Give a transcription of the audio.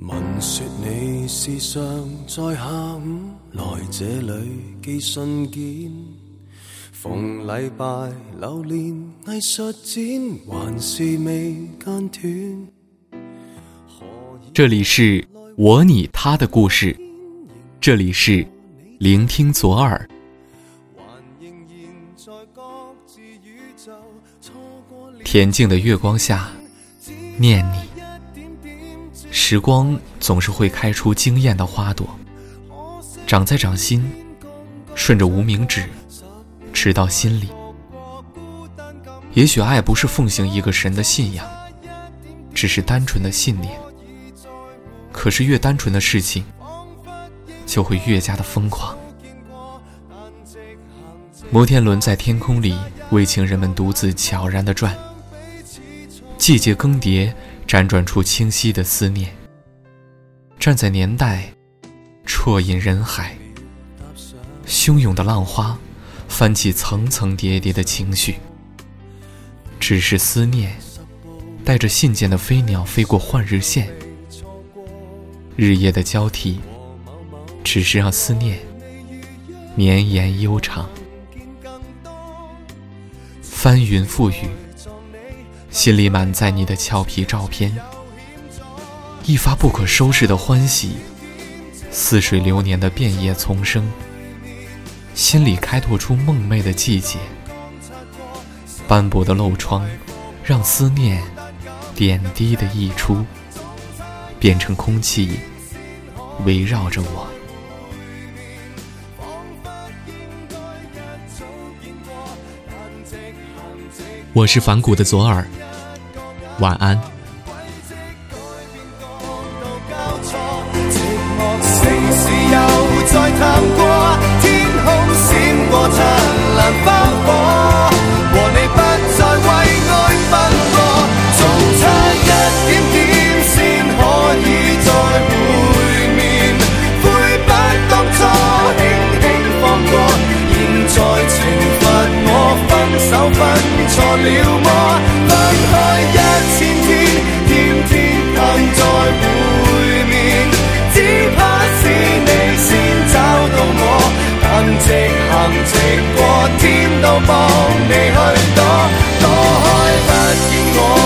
闻说你时常在下午来这里寄信件，逢礼拜留连艺术展，还是未间断。这里是我你他的故事，这里是聆听左耳。恬静的月光下，念你。时光总是会开出惊艳的花朵，长在掌心，顺着无名指，直到心里。也许爱不是奉行一个神的信仰，只是单纯的信念。可是越单纯的事情，就会越加的疯狂。摩天轮在天空里为情人们独自悄然的转，季节更迭。辗转出清晰的思念，站在年代，啜饮人海，汹涌的浪花，翻起层层叠叠的情绪。只是思念，带着信件的飞鸟飞过换日线，日夜的交替，只是让思念绵延悠长。翻云覆雨。心里满载你的俏皮照片，一发不可收拾的欢喜，似水流年的遍野丛生，心里开拓出梦寐的季节。斑驳的漏窗，让思念点滴的溢出，变成空气，围绕着我。我是反骨的左耳。晚安。再惩罚我分手分错了么分开一千天天天盼再会面只怕是你先找到我但直行直过天都帮你去躲躲开不见我